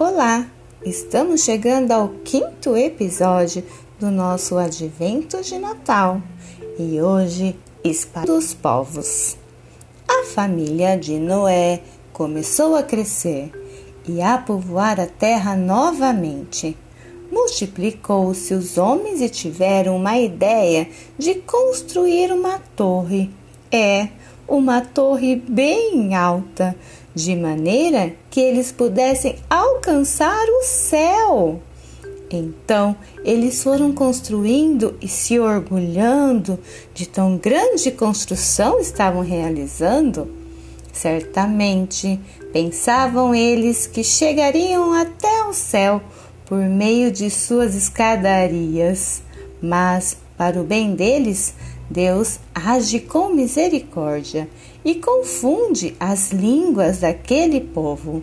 Olá! Estamos chegando ao quinto episódio do nosso Advento de Natal e hoje, Espada dos Povos. A família de Noé começou a crescer e a povoar a terra novamente. Multiplicou-se os homens e tiveram uma ideia de construir uma torre. É, uma torre bem alta de maneira que eles pudessem alcançar o céu. Então eles foram construindo e se orgulhando de tão grande construção estavam realizando. Certamente pensavam eles que chegariam até o céu por meio de suas escadarias, mas para o bem deles, Deus age com misericórdia e confunde as línguas daquele povo.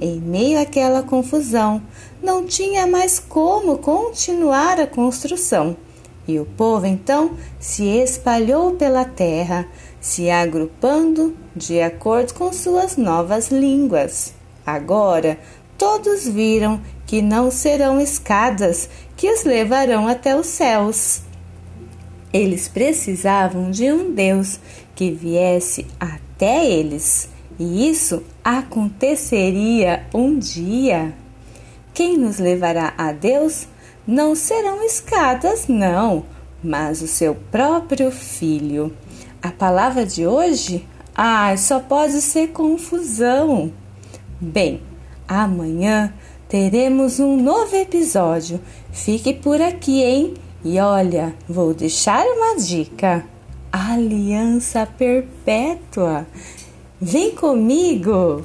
Em meio àquela confusão, não tinha mais como continuar a construção. E o povo então se espalhou pela terra, se agrupando de acordo com suas novas línguas. Agora, todos viram que não serão escadas que os levarão até os céus. Eles precisavam de um Deus que viesse até eles, e isso aconteceria um dia. Quem nos levará a Deus não serão escadas, não, mas o seu próprio filho. A palavra de hoje, ah, só pode ser confusão. Bem, amanhã teremos um novo episódio. Fique por aqui, hein? E olha, vou deixar uma dica: aliança perpétua. Vem comigo!